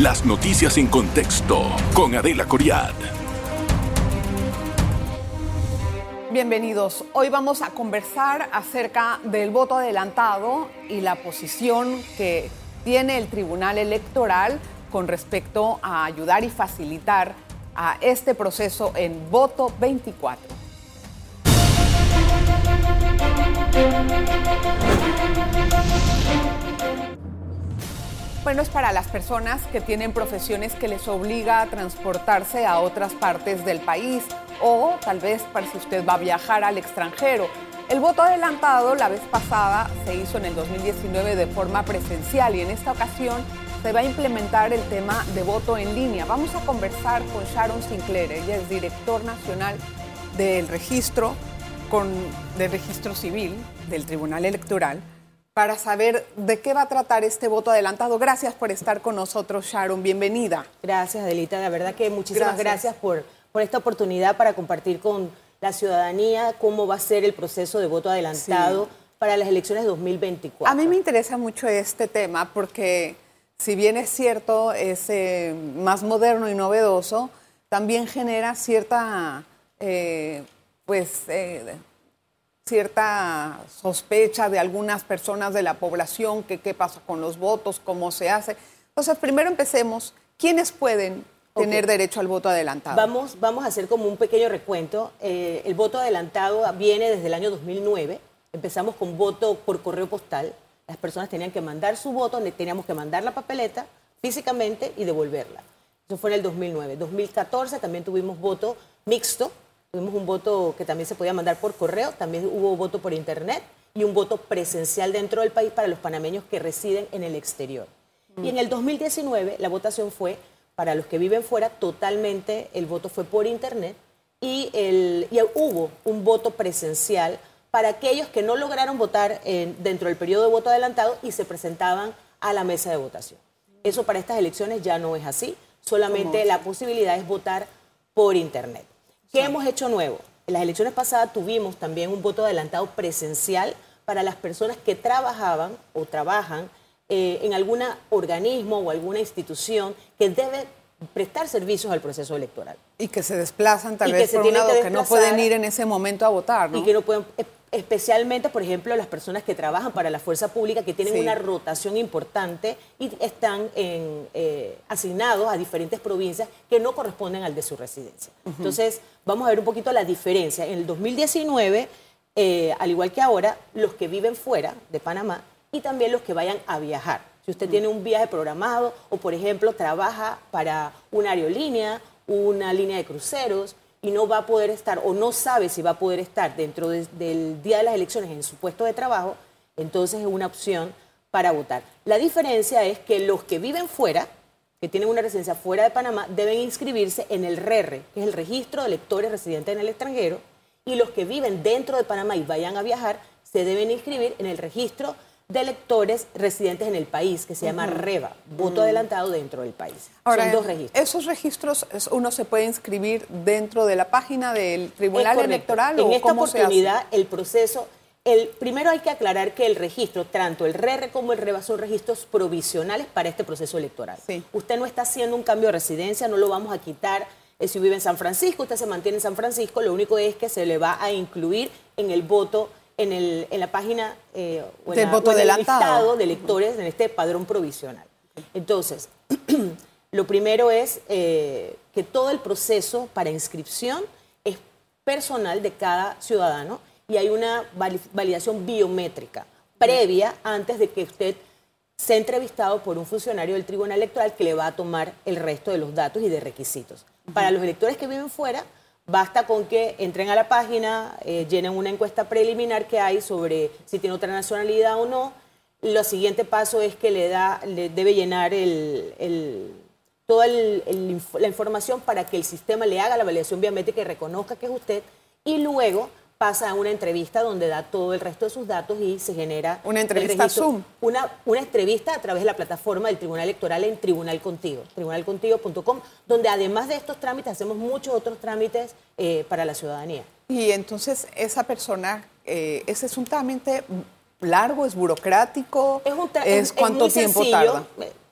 Las noticias en contexto con Adela Coriad. Bienvenidos. Hoy vamos a conversar acerca del voto adelantado y la posición que tiene el Tribunal Electoral con respecto a ayudar y facilitar a este proceso en voto 24. Bueno, es para las personas que tienen profesiones que les obliga a transportarse a otras partes del país o tal vez para si usted va a viajar al extranjero. El voto adelantado la vez pasada se hizo en el 2019 de forma presencial y en esta ocasión se va a implementar el tema de voto en línea. Vamos a conversar con Sharon Sinclair, ella es director nacional del registro, con, del registro civil del Tribunal Electoral para saber de qué va a tratar este voto adelantado. Gracias por estar con nosotros, Sharon. Bienvenida. Gracias, Adelita. La verdad que muchísimas gracias, por, por esta oportunidad para compartir con la ciudadanía cómo va a ser el proceso de voto adelantado para las elecciones de 2024. A mí me interesa mucho este tema porque si bien es cierto, es eh, más moderno y novedoso, también genera cierta, eh, pues, eh, cierta sospecha de algunas personas de la población, que qué pasa con los votos, cómo se hace. Entonces, primero empecemos. ¿Quiénes pueden tener derecho al voto adelantado? Vamos, vamos a hacer como un pequeño recuento. Eh, el voto adelantado viene desde el año 2009. Empezamos con voto por correo postal. Las personas tenían que mandar su voto, teníamos que mandar la papeleta físicamente y devolverla. Eso fue en el 2009. 2014 también tuvimos voto mixto, Tuvimos un voto que también se podía mandar por correo, también hubo voto por internet y un voto presencial dentro del país para los panameños que residen en el exterior. Y en el 2019 la votación fue para los que viven fuera, totalmente el voto fue por internet y, el, hubo un voto presencial para aquellos que no lograron votar dentro del periodo de voto adelantado y se presentaban a la mesa de votación. Eso para estas elecciones ya no es así, solamente la posibilidad es votar por internet. ¿Qué hemos hecho nuevo? En las elecciones pasadas tuvimos también un voto adelantado presencial para las personas que trabajaban o trabajan eh, en algún organismo o alguna institución que debe prestar servicios al proceso electoral. Y que se desplazan tal vez por un lado, que, no pueden ir en ese momento a votar, ¿no? Y que no pueden, especialmente, por ejemplo, las personas que trabajan para la fuerza pública, que tienen una rotación importante y están eh, asignados a diferentes provincias que no corresponden al de su residencia. Entonces, vamos a ver un poquito la diferencia. En el 2019, eh, al igual que ahora, los que viven fuera de Panamá y también los que vayan a viajar. Si usted tiene un viaje programado o, por ejemplo, trabaja para una aerolínea, una línea de cruceros, y no va a poder estar o no sabe si va a poder estar dentro del día de las elecciones en su puesto de trabajo, entonces es una opción para votar. La diferencia es que los que viven fuera, que tienen una residencia fuera de Panamá, deben inscribirse en el RERRE, que es el registro de electores residentes en el extranjero, y los que viven dentro de Panamá y vayan a viajar, se deben inscribir en el registro de electores residentes en el país, que se llama REVA, voto adelantado dentro del país. Ahora, Son dos registros. ¿Esos registros uno se puede inscribir dentro de la página del Tribunal Electoral? En esta oportunidad, el proceso... El, primero hay que aclarar que el registro, tanto el RERE como el REVA, son registros provisionales para este proceso electoral. Usted no está haciendo un cambio de residencia, no lo vamos a quitar. Eh, si vive en San Francisco, usted se mantiene en San Francisco, lo único es que se le va a incluir en el voto en, el, en la página eh, o en, el listado de electores en este padrón provisional. Entonces, lo primero es eh, que todo el proceso para inscripción es personal de cada ciudadano y hay una validación biométrica previa antes de que usted sea entrevistado por un funcionario del Tribunal Electoral que le va a tomar el resto de los datos y de requisitos. Para los electores que viven fuera, Basta con que entren a la página, eh, llenen una encuesta preliminar que hay sobre si tiene otra nacionalidad o no. Lo siguiente paso es que le, da, le debe llenar toda la información para que el sistema le haga la validación biométrica y reconozca que es usted. Y luego pasa a una entrevista donde da todo el resto de sus datos y se genera... Una entrevista Zoom. Una, una entrevista a través de la plataforma del Tribunal Electoral en Tribunal Contigo, tribunalcontigo.com, donde además de estos trámites hacemos muchos otros trámites eh, para la ciudadanía. Y entonces esa persona, eh, ese es un trámite largo, es burocrático, es, un es, cuánto tiempo tarda.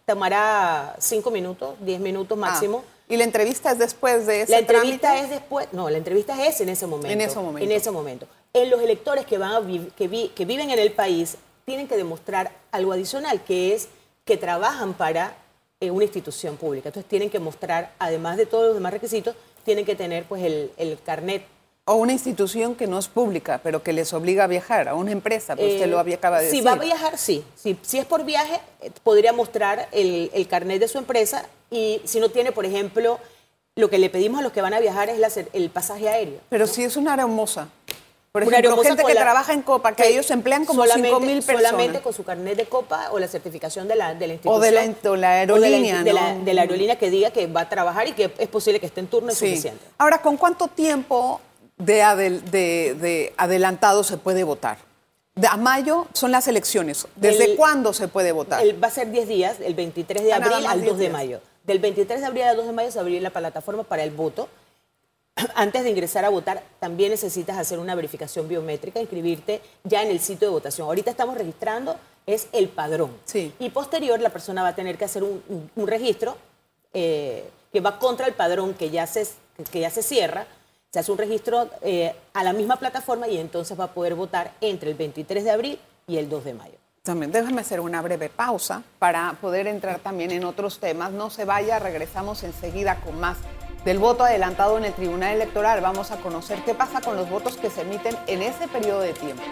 tomará cinco minutos, diez minutos Ah, máximo. ¿Y la entrevista es después de ese La entrevista trámite? es después, no, la entrevista es en ese momento. En ese momento. En ese momento. En los electores que, van a vi- que, vi- que viven en el país tienen que demostrar algo adicional, que es que trabajan para eh, una institución pública. Entonces tienen que mostrar, además de todos los demás requisitos, tienen que tener pues el, el carnet. O una institución que no es pública, pero que les obliga a viajar, a una empresa, pues usted Eh, lo había acaba de si decir. va a viajar, sí. Si, si es por viaje, eh, podría mostrar el, el carnet de su empresa y si no tiene, por ejemplo, lo que le pedimos a los que van a viajar es la el pasaje aéreo. Pero si es una aeromosa. Por ejemplo, gente que la- trabaja en Copa, que ellos emplean como solamente- 5 mil personas. Solamente con su carnet de copa o la certificación de la, de la O de institución. la- o la o de aerolínea, de la, ¿no? de la aerolínea que diga que va a trabajar y que es posible que esté en turno es Sí. suficiente. Ahora, ¿con cuánto tiempo de, adel- de- de adelantado se puede votar? De, a mayo son las elecciones. ¿Desde El- cuándo se puede votar? El- va a ser 10 días, del 23 de Ah, nada abril al 10 2 de mayo. Del 23 de abril al 2 de mayo se abrirá la plataforma para el voto. Antes de ingresar a votar, también necesitas hacer una verificación biométrica, inscribirte ya en el sitio de votación. Ahorita estamos registrando, es el padrón. Sí. Y posterior, la persona va a tener que hacer un, un- un registro eh, que va contra el padrón que ya se, que ya se cierra. Se hace un registro eh, a la misma plataforma y entonces va a poder votar entre el 23 de abril y el 2 de mayo. También déjame hacer una breve pausa para poder entrar también en otros temas. No se vaya, regresamos enseguida con más del voto adelantado en el Tribunal Electoral. Vamos a conocer qué pasa con los votos que se emiten en ese periodo de tiempo.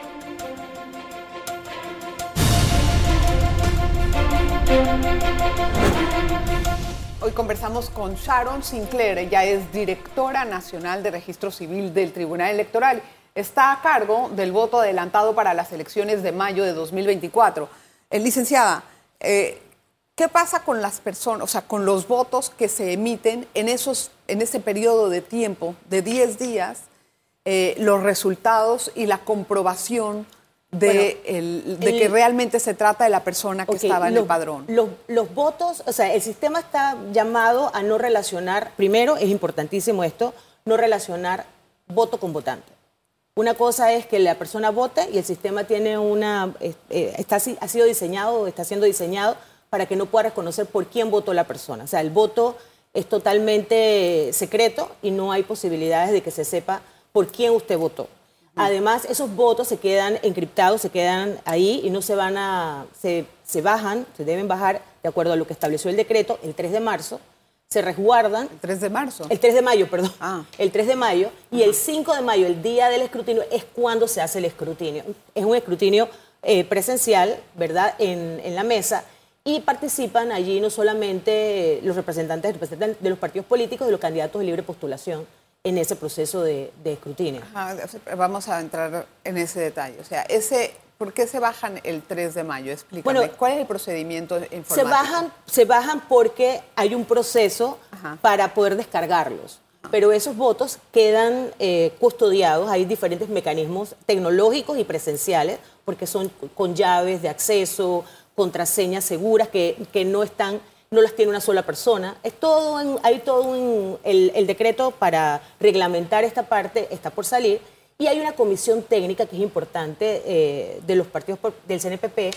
Hoy conversamos con Sharon Sinclair, ella es directora nacional de registro civil del Tribunal Electoral. Está a cargo del voto adelantado para las elecciones de mayo de 2024. Eh, licenciada, eh, ¿qué pasa con las personas, o sea, con los votos que se emiten en, esos, en ese periodo de tiempo de 10 días, eh, los resultados y la comprobación de, Bueno, el- de el- que realmente se trata de la persona que estaba en los- el padrón? Los, los votos, o sea, el sistema está llamado a no relacionar, primero, es importantísimo esto, no relacionar voto con votante. Una cosa es que la persona vote y el sistema tiene una, eh, está, ha sido diseñado, está siendo diseñado para que no pueda reconocer por quién votó la persona. O sea, el voto es totalmente secreto y no hay posibilidades de que se sepa por quién usted votó. Además, esos votos se quedan encriptados, se quedan ahí y no se van a, se, se bajan, se deben bajar de acuerdo a lo que estableció el decreto el 3 de marzo, se resguardan El 3 de marzo. el 3 de mayo, perdón. Ah. El 3 de mayo. Y el 5 de mayo, el día del escrutinio, es cuando se hace el escrutinio. Es un escrutinio eh, presencial, ¿verdad?, en, en la mesa. Y participan allí no solamente los representantes, representantes de los partidos políticos, de los candidatos de libre postulación en ese proceso de, de escrutinio. Ajá, vamos a entrar en ese detalle. O sea, ese, ¿por qué se bajan el 3 de mayo? Explícame. Bueno, ¿Cuál es el procedimiento informático? Se bajan, se bajan porque hay un proceso Ajá. para poder descargarlos. Pero esos votos quedan eh, custodiados, hay diferentes mecanismos tecnológicos y presenciales, porque son con llaves de acceso, contraseñas seguras que, que no están, no las tiene una sola persona. Es todo hay todo un, el, decreto para reglamentar esta parte está por salir y hay una comisión técnica que es importante eh, de los partidos del CNPP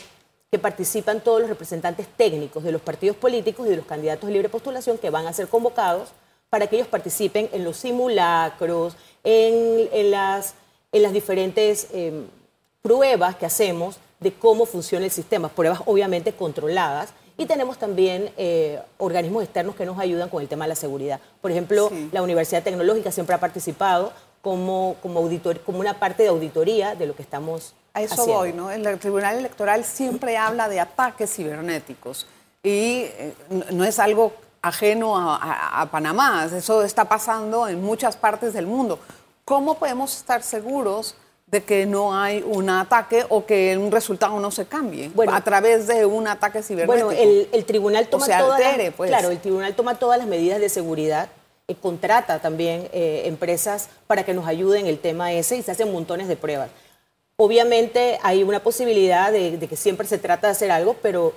que participan todos los representantes técnicos de los partidos políticos y de los candidatos de libre postulación que van a ser convocados para que ellos participen en los simulacros, en, en las, en las diferentes eh, pruebas que hacemos de cómo funciona el sistema, pruebas obviamente controladas. Y tenemos también eh, organismos externos que nos ayudan con el tema de la seguridad. Por ejemplo, Sí. la Universidad Tecnológica siempre ha participado como, como, auditor, como una parte de auditoría de lo que estamos A eso haciendo. voy, ¿no? El Tribunal Electoral siempre habla de ataques cibernéticos y eh, no- es algo ajeno a, a- a Panamá, eso está pasando en muchas partes del mundo. ¿Cómo podemos estar seguros de que no hay un ataque o que un resultado no se cambie Bueno, a través de un ataque cibernético? Bueno, el, el tribunal toma se las- pues. claro, el tribunal toma todas las medidas de seguridad, eh, contrata también eh, empresas para que nos ayuden en el tema ese y se hacen montones de pruebas. Obviamente hay una posibilidad de, de que siempre se trata de hacer algo, pero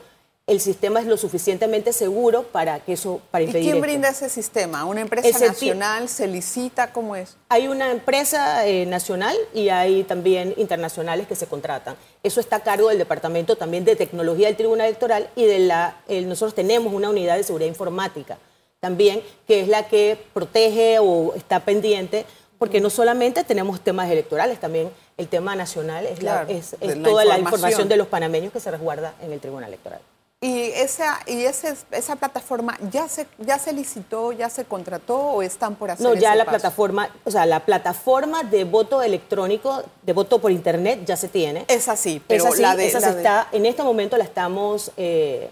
el sistema es lo suficientemente seguro para que eso para impedir ¿Y quién esto. brinda ese sistema? ¿Una empresa nacional? ¿Se licita? ¿Cómo es? Hay una empresa eh, nacional y hay también internacionales que se contratan. Eso está a cargo del Departamento también de Tecnología del Tribunal Electoral y de la nosotros tenemos una unidad de seguridad informática también que es la que protege o está pendiente porque no solamente tenemos temas electorales, también el tema nacional es, la- Claro, es- de es la toda la información de los panameños que se resguarda en el Tribunal Electoral. ¿Y esa, y ese, esa plataforma ya se, ya se licitó, ya se contrató o están por hacer No, ya ese la paso? plataforma, o sea, la plataforma de voto electrónico, de voto por internet ya se tiene. Es así, pero esa sí, la de... esa la se de- está, en este momento la estamos eh,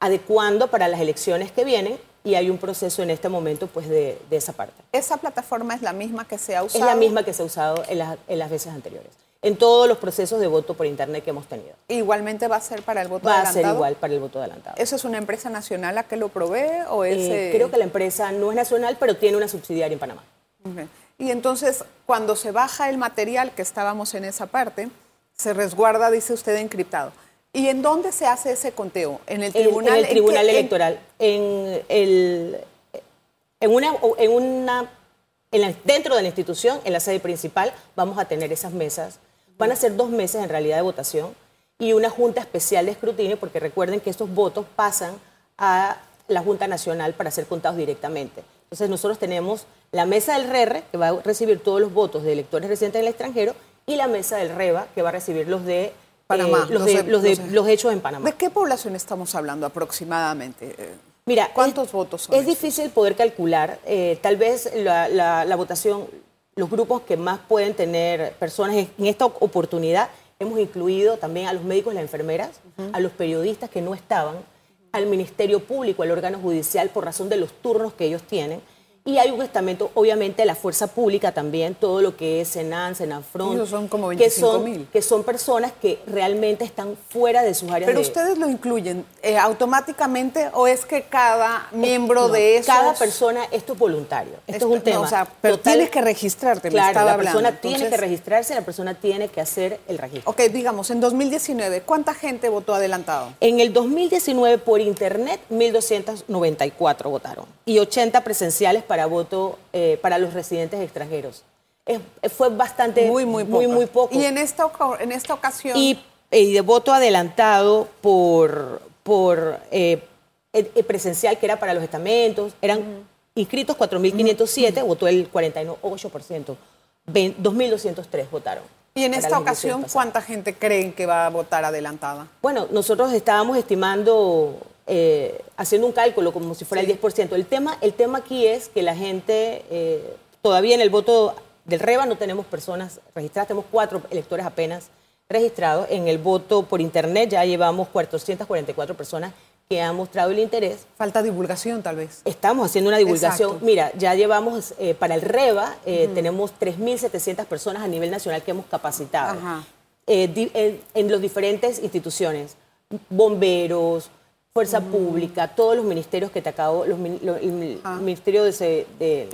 adecuando para las elecciones que vienen y hay un proceso en este momento pues de, de esa parte. ¿Esa plataforma es la misma que se ha Es usado? la misma que se ha usado en las, en las veces anteriores, en todos los procesos de voto por internet que hemos tenido. Igualmente va a ser para el voto Va a adelantado. ser igual para el voto adelantado. ¿Eso es una empresa nacional la que lo provee o es...? Eh, eh, creo que la empresa no es nacional, pero tiene una subsidiaria en Panamá. Y entonces, cuando se baja el material, que estábamos en esa parte, se resguarda, dice usted, encriptado. ¿Y en dónde se hace ese conteo? ¿En el tribunal? En, el ¿En tribunal qué- en- electoral. En, el, en una, en una en la- dentro de la institución, en la sede principal, vamos a tener esas mesas. Van a ser dos meses en realidad de votación y una junta especial de escrutinio, porque recuerden que estos votos pasan a la Junta Nacional para ser contados directamente. Entonces nosotros tenemos la mesa del RERRE, que va a recibir todos los votos de electores residentes en el extranjero, y la mesa del REBA, que va a recibir los de, Panamá, eh, los, los de- de- los de- hechos en Panamá. ¿De qué población estamos hablando aproximadamente? Eh, Mira, ¿Cuántos es- votos son Es difícil poder calcular. eh, tal vez la, la- la votación, los grupos que más pueden tener personas en esta oportunidad, hemos incluido también a los médicos y las enfermeras, a los periodistas que no estaban, al Ministerio Público, al órgano judicial, por razón de los turnos que ellos tienen. Y hay un estamento, obviamente, de la fuerza pública también, todo lo que es Senan, Senafront. Esos son como que son, 25.000. que son personas que realmente están fuera de sus áreas ¿Pero de... ustedes lo incluyen eh, automáticamente o es que cada miembro No, de esos... Cada persona, esto es voluntario. Esto, Esto- es un no, tema. o sea, pero tienes que registrarte, me Claro, estaba la hablando. persona tiene que registrarse, la persona tiene que hacer el registro. Ok, digamos, en 2019, ¿cuánta gente votó adelantado? En el 2019 por internet 1.294 votaron y 80 presenciales para voto eh, para los residentes extranjeros. Es- fue bastante Muy, muy poco. muy, muy poco. Y en esta, en esta ocasión... y, y de voto adelantado por, por eh, eh, eh, presencial, que era para los estamentos, eran inscritos 4.507, votó el 48%, Ve- 2.203 votaron. Y en para esta ocasión. ¿cuánta gente creen que va a votar adelantada? Bueno, nosotros estábamos estimando, eh, haciendo un cálculo como si fuera Sí. el 10%. El tema, el tema aquí es que la gente, eh, todavía en el voto del REBA no tenemos personas registradas, tenemos cuatro electores apenas registrados. En el voto por internet ya llevamos 444 personas que han mostrado el interés. Falta divulgación, tal vez. Estamos haciendo una divulgación. Exacto. Mira, ya llevamos eh, para el REBA, eh, tenemos 3.700 personas a nivel nacional que hemos capacitado eh, di- en, en las diferentes instituciones, bomberos, fuerza pública, todos los ministerios que te acabo, los, lo- el, Ajá. ministerio de, de-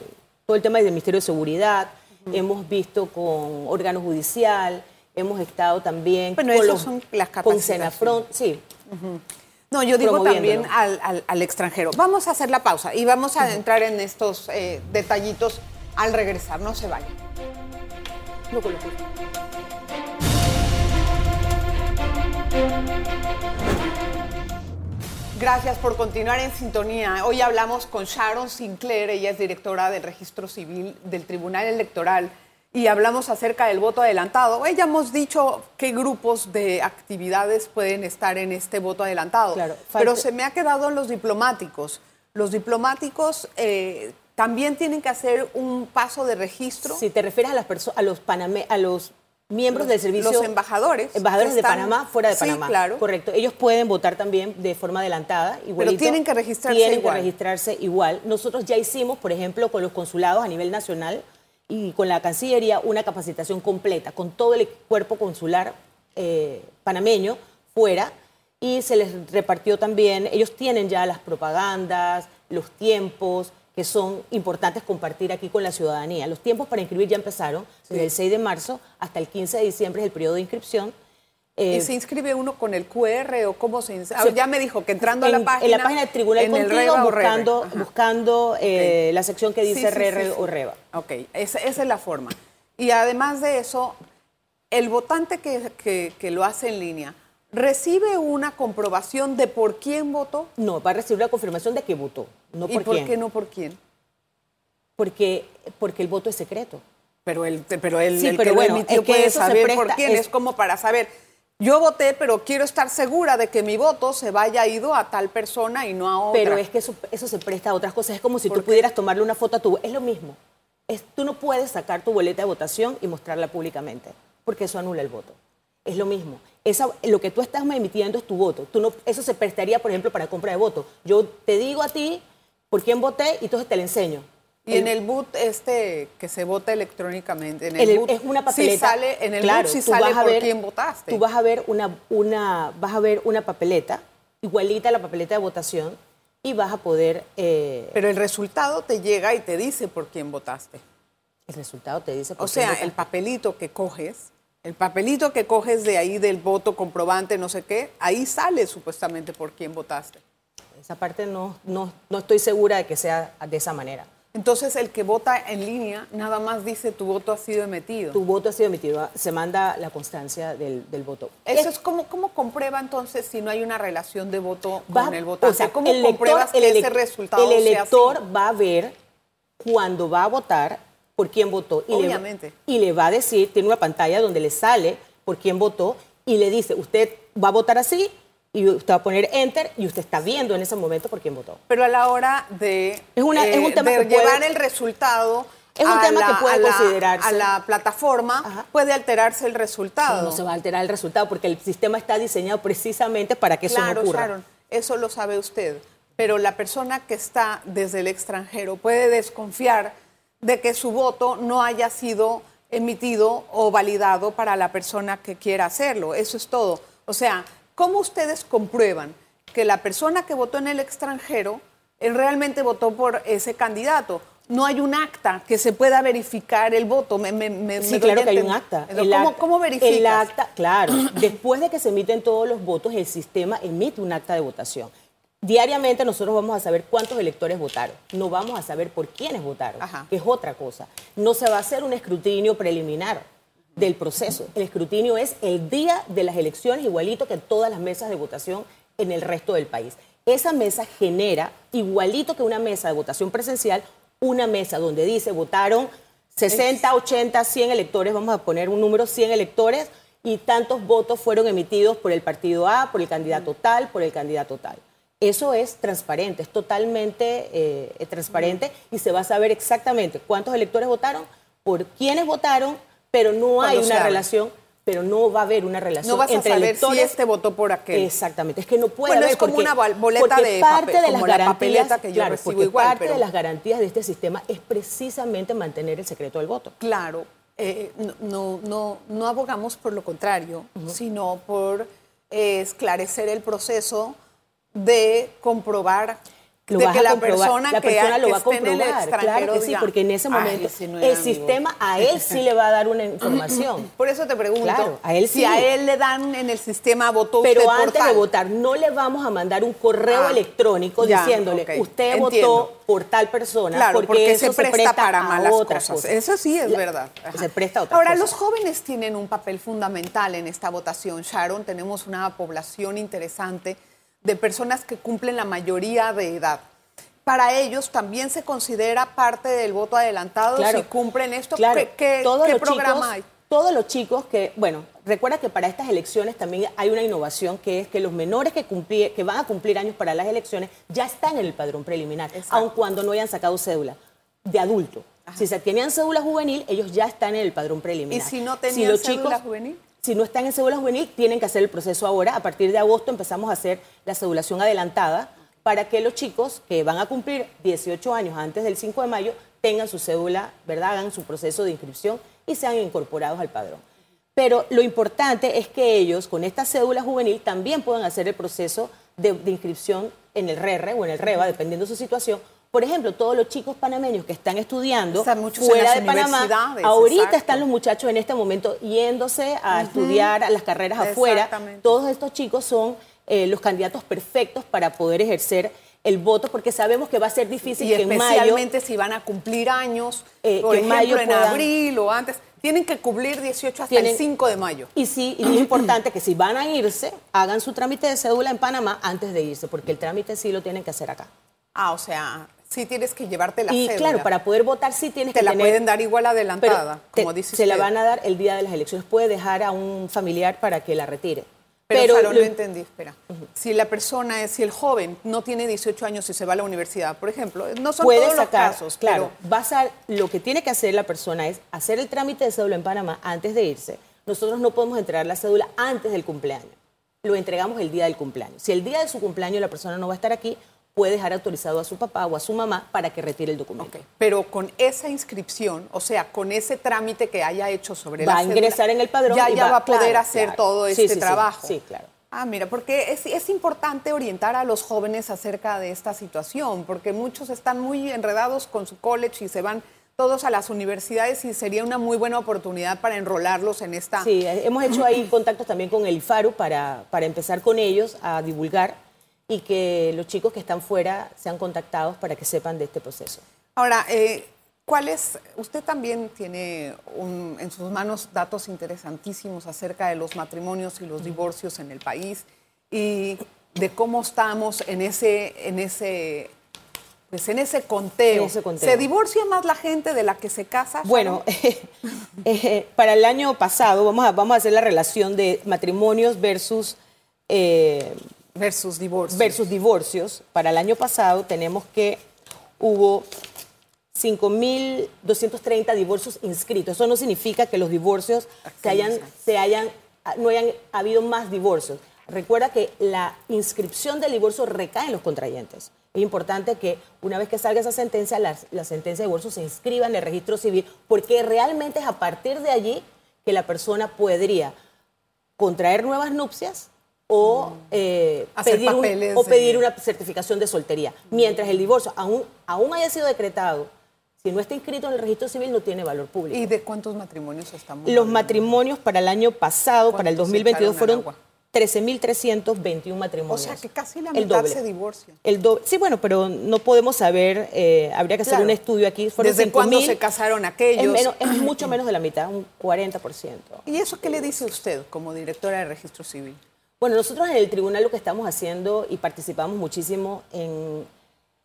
todo el tema del Ministerio de Seguridad, hemos visto con órgano judicial, hemos estado también Bueno, con, esas son las con capacitaciones. Senafront, sí, No, yo digo también al, al- al extranjero. Vamos a hacer la pausa y vamos a entrar en estos eh, detallitos al regresar. No se vayan. no los Gracias por continuar en sintonía. Hoy hablamos con Sharon Sinclair, ella es directora del Registro Civil del Tribunal Electoral y hablamos acerca del voto adelantado. Ya hemos dicho qué grupos de actividades pueden estar en este voto adelantado, Claro, pero se me ha quedado en los diplomáticos. Los diplomáticos eh, también tienen que hacer un paso de registro. Si te refieres a, las perso- a los paname- a los miembros del servicio Los embajadores. embajadores de Panamá fuera de Sí, Panamá claro. correcto ellos pueden votar también de forma adelantada igualito. tienen que registrarse tienen igual. que registrarse igual nosotros ya hicimos por ejemplo con los consulados a nivel nacional y con la Cancillería una capacitación completa con todo el cuerpo consular eh, panameño fuera y se les repartió también, ellos tienen ya las propagandas, los tiempos que son importantes compartir aquí con la ciudadanía. Los tiempos para inscribir ya empezaron, desde el 6 de marzo hasta el 15 de diciembre es el periodo de inscripción. ¿Y Eh, se inscribe uno con el QR o cómo se inscribe? ya me dijo que entrando a la en, página. en la página del Tribunal en Contigo, buscando, buscando eh, la sección que Sí, dice sí, RR sí, sí. o REVA. Ok, esa, esa es la forma. Y además de eso, el votante que, que- que lo hace en línea recibe una comprobación de por quién votó. No, va a recibir la confirmación de que votó, no ¿Y por, por quién. qué no por quién? Porque, porque el voto es secreto. Pero el, pero el, Sí, el pero que bueno, lo emitió es que puede saber por presta- quién. es- Es como para saber, yo voté, pero quiero estar segura de que mi voto se vaya ido a tal persona y no a otra. Pero es que eso, eso se presta a otras cosas. Es como si ¿Por tú qué? pudieras tomarle una foto a tu... Es lo mismo. Es, tú no puedes sacar tu boleta de votación y mostrarla públicamente, porque eso anula el voto. Es lo mismo. Esa, lo que tú estás emitiendo es tu voto. Tú no, eso se prestaría, por ejemplo, para compra de voto. Yo te digo a ti por quién voté y entonces te lo enseño. Y en el boot este que se vota electrónicamente, en el, el- boot, es una sí papeleta. sale, en el Claro, boot tú sale vas a por ver- quién votaste. Tú vas a ver una, una, vas a ver una papeleta, igualita a la papeleta de votación, y vas a poder, eh, Pero el resultado te llega y te dice por quién votaste. el resultado te dice. por O quién sea, votaste. el papelito que coges, el papelito que coges de ahí del voto comprobante, no sé qué, ahí sale supuestamente por quién votaste. Esa parte no, no, no estoy segura de que sea de esa manera. Entonces, el que vota en línea nada más dice tu voto ha sido emitido. Tu voto ha sido emitido, se manda la constancia del, del voto. Eso es como, ¿cómo comprueba entonces si no hay una relación de voto Va- con el votante? o sea, ¿Cómo el elector- compruebas el ese resultado El sea elector así? va a ver cuando va a votar por quién votó. Y Obviamente. Le, y le va a decir, tiene una pantalla donde le sale por quién votó y le dice, usted va a votar así y usted va a poner enter y usted está viendo en ese momento por quién votó. Pero a la hora de, eh, Es una- es un tema de que puede- llevar el resultado Es un a tema la- que puede a considerarse. a la plataforma, Ajá. puede alterarse el resultado. No se va a alterar el resultado porque el sistema está diseñado precisamente para que eso claro, no ocurra. Sharon, eso lo sabe usted. Pero la persona que está desde el extranjero puede desconfiar de que su voto no haya sido emitido o validado para la persona que quiera hacerlo. Eso es todo. O sea, ¿cómo ustedes comprueban que la persona que votó en el extranjero él realmente votó por ese candidato? No hay un acta que se pueda verificar el voto. Me, me- me- Sí, claro que hay un acta. Entonces, ¿Cómo, acta- cómo verificas? El acta, claro. Después de que se emiten todos los votos, el sistema emite un acta de votación. Diariamente nosotros vamos a saber cuántos electores votaron. No vamos a saber por quiénes votaron, Ajá. que es otra cosa. No se va a hacer un escrutinio preliminar del proceso. El escrutinio es el día de las elecciones, igualito que todas las mesas de votación en el resto del país. Esa mesa genera, igualito que una mesa de votación presencial, una mesa donde dice votaron 60, 80, 100 electores, vamos a poner un número, 100 electores, y tantos votos fueron emitidos por el partido A, por el candidato tal, por el candidato tal. Eso es transparente, es totalmente eh, transparente y se va a saber exactamente cuántos electores votaron, por quiénes votaron, pero no hay Cuando se una relación, pero no va a haber una relación No vas a saber electores. si este votó por aquel. Exactamente, es que no puede Bueno, haber es como porque- una bol- boleta porque de parte papel, de las como la garantías, papeleta que yo claro, recibo igual, parte pero- de las garantías de este sistema es precisamente mantener el secreto del voto. Claro, eh, no, no, no, abogamos por lo contrario, sino por eh, esclarecer el proceso de comprobar Lo de que la comprobar, persona, la que, persona lo va a comprobar, claro que sí, diga, porque en ese "Ay, momento ese no el sistema a él sí le va a dar una información. Por eso te pregunto, Claro, a él si a él le dan en el sistema votó Pero usted por antes de votar, no le vamos a mandar un correo Ah, electrónico ya, diciéndole, ok, usted entiendo. votó por tal persona, Claro, porque, porque, eso se, presta para malas otras cosas. cosas. Eso sí es La- verdad. Ajá. Se presta a otras Ahora, cosas. los jóvenes tienen un papel fundamental en esta votación. Sharon, tenemos una población interesante de personas que cumplen la mayoría de edad. Para ellos también se considera parte del voto adelantado si cumplen esto. Claro, ¿Qué, todos qué los programa chicos, hay? Todos los chicos que, bueno, recuerda que para estas elecciones también hay una innovación que es que los menores que, cumplir- que van a cumplir años para las elecciones ya están en el padrón preliminar, Exacto. aun cuando no hayan sacado cédula de adulto. Si se tenían cédula juvenil, ellos ya están en el padrón preliminar. ¿Y si no tenían los cédula chicos- juvenil? Si no están en cédula juvenil, tienen que hacer el proceso ahora. A partir de agosto empezamos a hacer la cedulación adelantada para que los chicos que van a cumplir 18 años antes del 5 de mayo tengan su cédula, ¿verdad? Hagan su proceso de inscripción y sean incorporados al padrón. Pero lo importante es que ellos, con esta cédula juvenil, también puedan hacer el proceso de, inscripción en el RERRE o en el REVA, dependiendo de su situación, Por ejemplo, todos los chicos panameños que están estudiando fuera de Panamá, ahorita exacto. están los muchachos en este momento yéndose a estudiar a las carreras afuera. Todos estos chicos son eh, los candidatos perfectos para poder ejercer el voto porque sabemos que va a ser difícil Y que en mayo especialmente si van a cumplir años, Eh, por ejemplo, mayo en puedan- abril o antes, tienen que cumplir 18 hasta Tienen- el 5 de mayo. Y sí, y es importante que si van a irse, hagan su trámite de cédula en Panamá antes de irse, porque el trámite sí lo tienen que hacer acá. Ah, o sea, sí tienes que llevarte la y cédula. claro, para poder votar sí tienes Te que la tener... pueden dar igual adelantada, te- como dice Se la van a dar el día de las elecciones. Puede dejar a un familiar para que la retire. Pero, lo- no entendí, espera. Si la persona es, si el joven no tiene 18 años y se va a la universidad, por ejemplo, no son puede todos sacar, los casos, claro, pero vas a, lo que tiene que hacer la persona es hacer el trámite de cédula en Panamá antes de irse. Nosotros no podemos entregar la cédula antes del cumpleaños. Lo entregamos el día del cumpleaños. Si el día de su cumpleaños la persona no va a estar aquí, puede dejar autorizado a su papá o a su mamá para que retire el documento. Pero con esa inscripción, o sea, con ese trámite que haya hecho sobre Va la a ingresar en el padrón ya, y ya va- va, a poder claro, hacer claro. todo este sí, sí. trabajo. Sí, claro. Ah, mira, porque es, es importante orientar a los jóvenes acerca de esta situación, porque muchos están muy enredados con su college y se van todos a las universidades y sería una muy buena oportunidad para enrolarlos en esta... Sí, hemos hecho ahí contactos también con el IFARU para, para empezar con ellos a divulgar y que los chicos que están fuera sean contactados para que sepan de este proceso. Ahora, eh, ¿cuál es? Usted también tiene un- en sus manos datos interesantísimos acerca de los matrimonios y los divorcios en el país y de cómo estamos en ese, en ese, pues en ese conteo. En ese conteo. ¿Se divorcia más la gente de la que se casa? Bueno, eh, para el año pasado vamos a, vamos a hacer la relación de matrimonios versus, eh, versus divorcios. versus divorcios. Para el año pasado tenemos que hubo 5.230 divorcios inscritos. Eso no significa que los divorcios se hayan, se hayan, no hayan habido más divorcios. Recuerda que la inscripción del divorcio recae en los contrayentes. Es importante que una vez que salga esa sentencia, la, la sentencia de divorcio se inscriba en el registro civil, porque realmente es a partir de allí que la persona podría contraer nuevas nupcias o, eh, Hacer pedir, un- o pedir una certificación de soltería. Mientras el divorcio aún, aún haya sido decretado, si no está inscrito en el registro civil no tiene valor público. ¿Y de cuántos matrimonios estamos Los hablando? matrimonios para el año pasado, para el ¿Cuántos se 2022, echaron fueron al agua? 13.321 O matrimonios. sea, que casi la El mitad doble. se divorcian. El do- sí, bueno, pero no podemos saber, eh, habría que hacer Claro. un estudio aquí. Fueron ¿Desde cuándo 5.000, se casaron Es, aquellos? menos- es mucho menos de la mitad, un 40%. ¿Y eso qué le dice usted como directora de registro civil? Bueno, nosotros en el tribunal lo que estamos haciendo y participamos muchísimo en,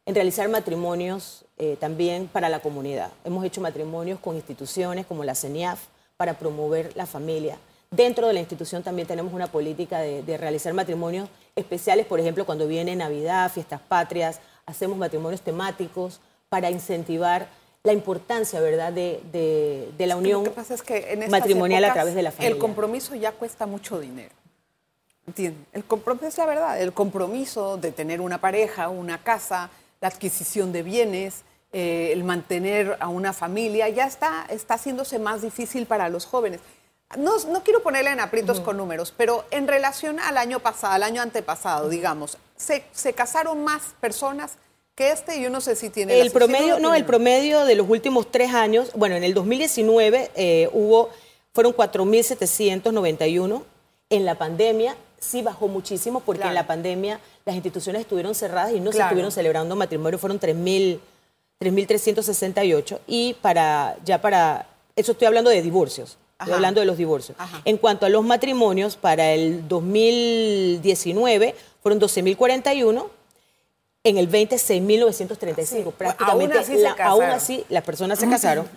en realizar matrimonios eh, también para la comunidad. Hemos hecho matrimonios con instituciones como la CENIAF para promover la familia. Dentro de la institución también tenemos una política de, de realizar matrimonios especiales, por ejemplo, cuando viene Navidad, fiestas patrias, hacemos matrimonios temáticos para incentivar la importancia, ¿verdad?, de, de- de la unión Lo que pasa es que en estas matrimonial a través de la familia. El compromiso ya cuesta mucho dinero. ¿Entiende? El compromiso es la verdad. El compromiso de tener una pareja, una casa, la adquisición de bienes, eh, el mantener a una familia, ya está, está haciéndose más difícil para los jóvenes. No, no quiero ponerle en aprietos con números, pero en relación al año pasado, al año antepasado, digamos, se, se casaron más personas que este, yo no sé si tiene El promedio, no, el promedio de los últimos tres años, bueno, en el 2019 eh, hubo, fueron 4.791. En la pandemia sí bajó muchísimo porque Claro. en la pandemia las instituciones estuvieron cerradas y no se estuvieron celebrando matrimonio, fueron 3.000 3.368 y para, ya para, eso estoy hablando de divorcios, estoy hablando de los divorcios. Ajá. En cuanto a los matrimonios, para el 2019 fueron 12.041 en el 20, 6.935. Sí. Prácticamente, Aún así se la- aún casaron. así las personas se casaron.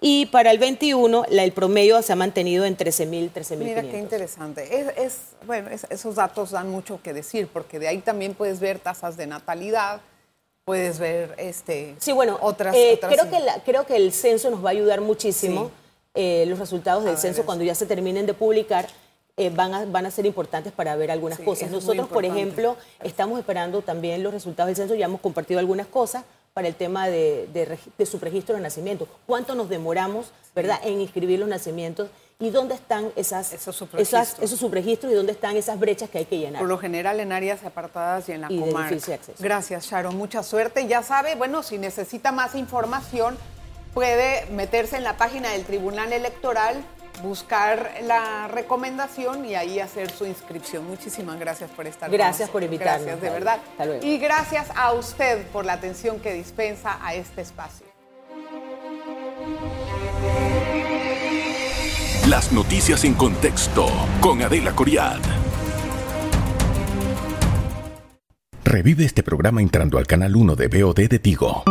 Y para el 21, la- el promedio se ha mantenido en 13.000, 13.500. Mira qué interesante. Es, es- bueno, es- esos datos dan mucho que decir, porque de ahí también puedes ver tasas de natalidad, puedes ver este, Sí, bueno, otras, eh, otras- creo, que la- creo que el censo nos va a ayudar muchísimo. Sí. Eh, los resultados del censo, cuando ya se terminen de publicar, eh, van, a, van a ser importantes para ver algunas Sí, cosas. Nosotros, por ejemplo, estamos esperando también los resultados del censo, ya hemos compartido algunas cosas para el tema de, de, de subregistro de nacimiento. ¿Cuánto nos demoramos, verdad, en inscribir los nacimientos? y dónde están esas, Esos esas- subregistros. esos subregistros y dónde están esas brechas que hay que llenar. Por lo general en áreas apartadas y en la Y de comarca. difícil acceso. Gracias, Sharon. Mucha suerte. Ya sabe, bueno, si necesita más información, puede meterse en la página del Tribunal Electoral, buscar la recomendación y ahí hacer su inscripción. Muchísimas gracias por estar con Gracias por invitarnos, Gracias, de verdad. Hasta luego. Y gracias a usted por la atención que dispensa a este espacio. Las noticias en contexto con Adela Coriad. Revive este programa entrando al canal 1 de BOD de Tigo.